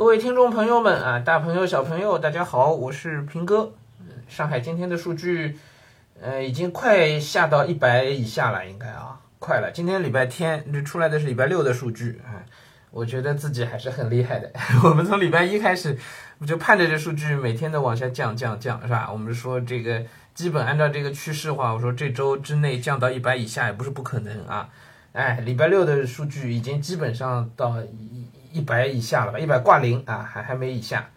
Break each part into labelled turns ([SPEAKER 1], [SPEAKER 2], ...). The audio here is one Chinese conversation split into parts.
[SPEAKER 1] 各位听众朋友们啊，大朋友小朋友，大家好，我是平哥。上海今天的数据，呃，已经快下到一百以下了，应该啊，快了。今天礼拜天，这出来的是礼拜六的数据啊，我觉得自己还是很厉害的。我们从礼拜一开始，我就盼着这数据每天的往下降降降，是吧？我们说这个基本按照这个趋势的话，我说这周之内降到一百以下也不是不可能啊。哎，礼拜六的数据已经基本上到一一百以下了吧？一百挂零啊，还还没以下。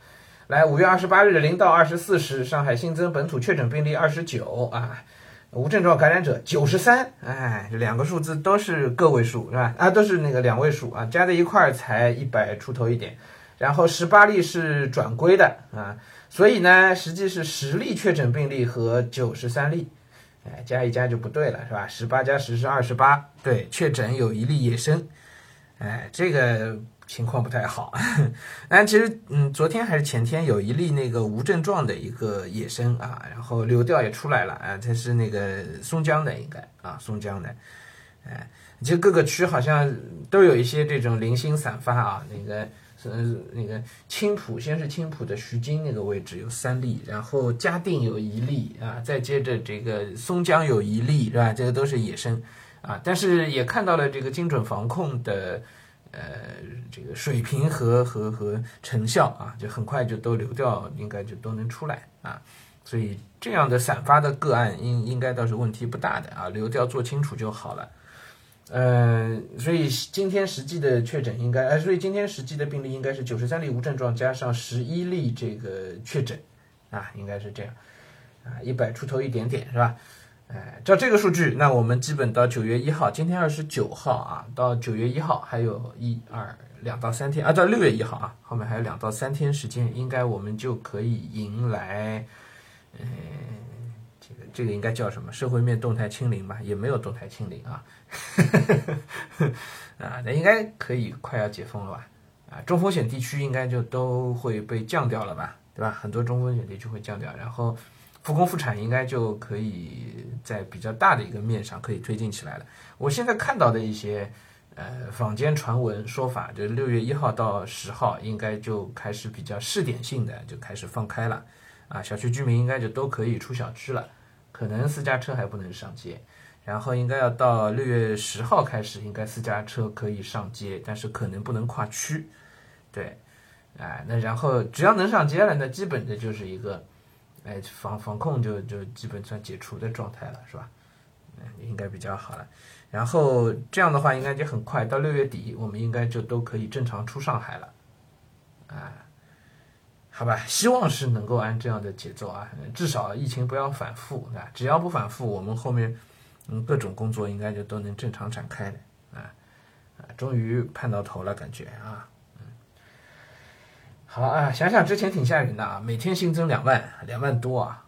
[SPEAKER 1] 来，五月二十八日零到二十四时，上海新增本土确诊病例二十九啊，无症状感染者九十三。哎，这两个数字都是个位数是吧？啊，都是那个两位数啊，加在一块儿才一百出头一点。然后十八例是转归的啊，所以呢，实际是十例确诊病例和九十三例。哎，加一加就不对了，是吧？十八加十是二十八，对，确诊有一例野生，哎，这个情况不太好。但其实，嗯，昨天还是前天有一例那个无症状的一个野生啊，然后流调也出来了啊，它是那个松江的，应该啊，松江的，哎，其实各个区好像都有一些这种零星散发啊，那个。是，那个青浦先是青浦的徐泾那个位置有三例，然后嘉定有一例啊，再接着这个松江有一例，是吧？这个都是野生啊，但是也看到了这个精准防控的呃这个水平和和和成效啊，就很快就都流掉，应该就都能出来啊，所以这样的散发的个案应应该倒是问题不大的啊，流掉做清楚就好了。呃，所以今天实际的确诊应该，呃，所以今天实际的病例应该是九十三例无症状加上十一例这个确诊，啊，应该是这样，啊，一百出头一点点是吧？哎，照这个数据，那我们基本到九月一号，今天二十九号啊，到九月一号还有一二两到三天啊，到六月一号啊，后面还有两到三天时间，应该我们就可以迎来，嗯。这个应该叫什么？社会面动态清零吧？也没有动态清零啊，啊，那应该可以快要解封了吧？啊，中风险地区应该就都会被降掉了吧？对吧？很多中风险地区会降掉，然后复工复产应该就可以在比较大的一个面上可以推进起来了。我现在看到的一些呃坊间传闻说法，就是六月一号到十号应该就开始比较试点性的就开始放开了，啊，小区居民应该就都可以出小区了。可能私家车还不能上街，然后应该要到六月十号开始，应该私家车可以上街，但是可能不能跨区。对，哎，那然后只要能上街了，那基本的就是一个，哎，防防控就就基本算解除的状态了，是吧？应该比较好了。然后这样的话，应该就很快到六月底，我们应该就都可以正常出上海了，啊。好吧，希望是能够按这样的节奏啊，至少疫情不要反复啊。只要不反复，我们后面嗯各种工作应该就都能正常展开的啊啊，终于盼到头了，感觉啊，好啊，想想之前挺吓人的啊，每天新增两万两万多啊，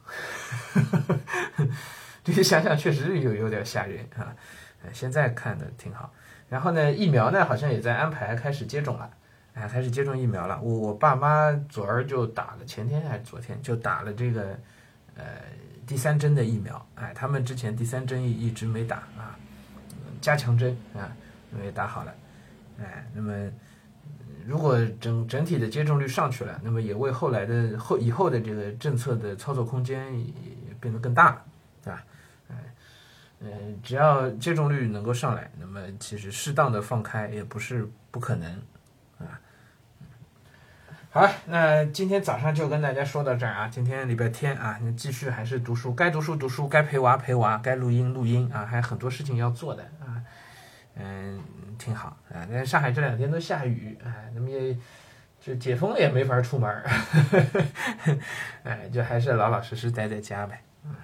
[SPEAKER 1] 这些想想确实有有点吓人啊。现在看的挺好，然后呢，疫苗呢好像也在安排开始接种了。哎，开始接种疫苗了。我我爸妈昨儿就打了，前天还是昨天就打了这个，呃，第三针的疫苗。哎，他们之前第三针一一直没打啊，加强针啊，因为打好了。哎，那么如果整整体的接种率上去了，那么也为后来的后以后的这个政策的操作空间也变得更大了，对吧？嗯，嗯，只要接种率能够上来，那么其实适当的放开也不是不可能。啊好，那今天早上就跟大家说到这儿啊。今天礼拜天啊，那继续还是读书，该读书读书，该陪娃陪娃，该录音录音啊，还有很多事情要做的啊。嗯，挺好啊。那上海这两天都下雨，哎，那么也就解封了也没法出门儿，哎，就还是老老实实待在家呗。嗯。